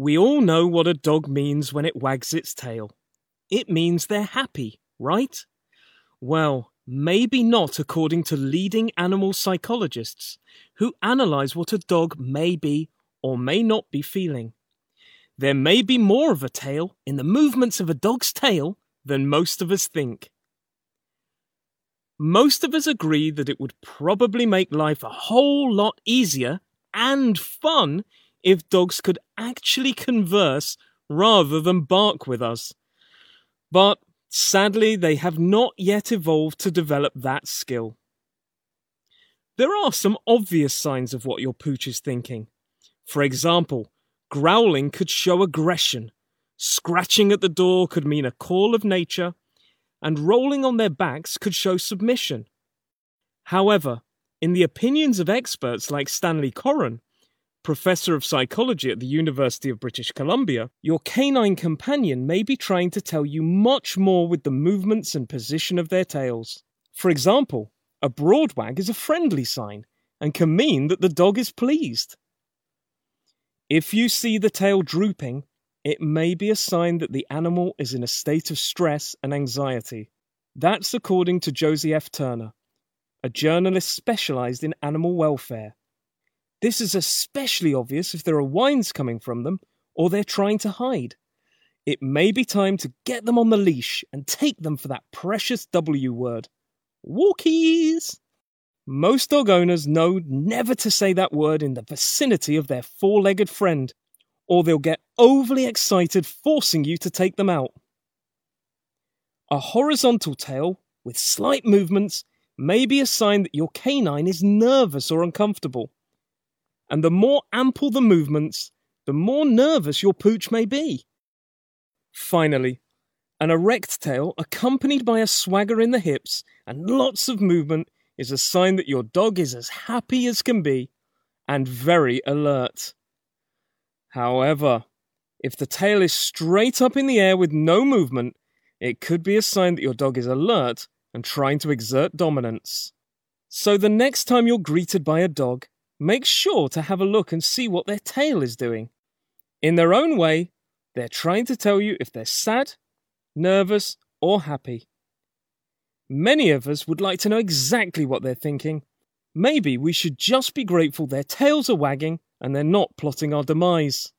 We all know what a dog means when it wags its tail. It means they're happy, right? Well, maybe not according to leading animal psychologists who analyze what a dog may be or may not be feeling. There may be more of a tale in the movements of a dog's tail than most of us think. Most of us agree that it would probably make life a whole lot easier and fun if dogs could actually converse rather than bark with us. But sadly, they have not yet evolved to develop that skill. There are some obvious signs of what your pooch is thinking. For example, growling could show aggression, scratching at the door could mean a call of nature, and rolling on their backs could show submission. However, in the opinions of experts like Stanley Coren, professor of psychology at the University of British Columbia, your canine companion may be trying to tell you much more with the movements and position of their tails. For example, a broad wag is a friendly sign and can mean that the dog is pleased. If you see the tail drooping, it may be a sign that the animal is in a state of stress and anxiety. That's according to Josie F. Turner, a journalist specialized in animal welfare. This is especially obvious if there are whines coming from them or they're trying to hide. It may be time to get them on the leash and take them for that precious W word. Walkies! Most dog owners know never to say that word in the vicinity of their four legged friend, or they'll get overly excited, forcing you to take them out. A horizontal tail with slight movements may be a sign that your canine is nervous or uncomfortable and the more ample the movements, the more nervous your pooch may be. Finally, an erect tail accompanied by a swagger in the hips and lots of movement is a sign that your dog is as happy as can be and very alert. However, if the tail is straight up in the air with no movement, it could be a sign that your dog is alert and trying to exert dominance. So the next time you're greeted by a dog, make sure to have a look and see what their tail is doing. In their own way, they're trying to tell you if they're sad, nervous, or happy. Many of us would like to know exactly what they're thinking. Maybe we should just be grateful their tails are wagging and they're not plotting our demise.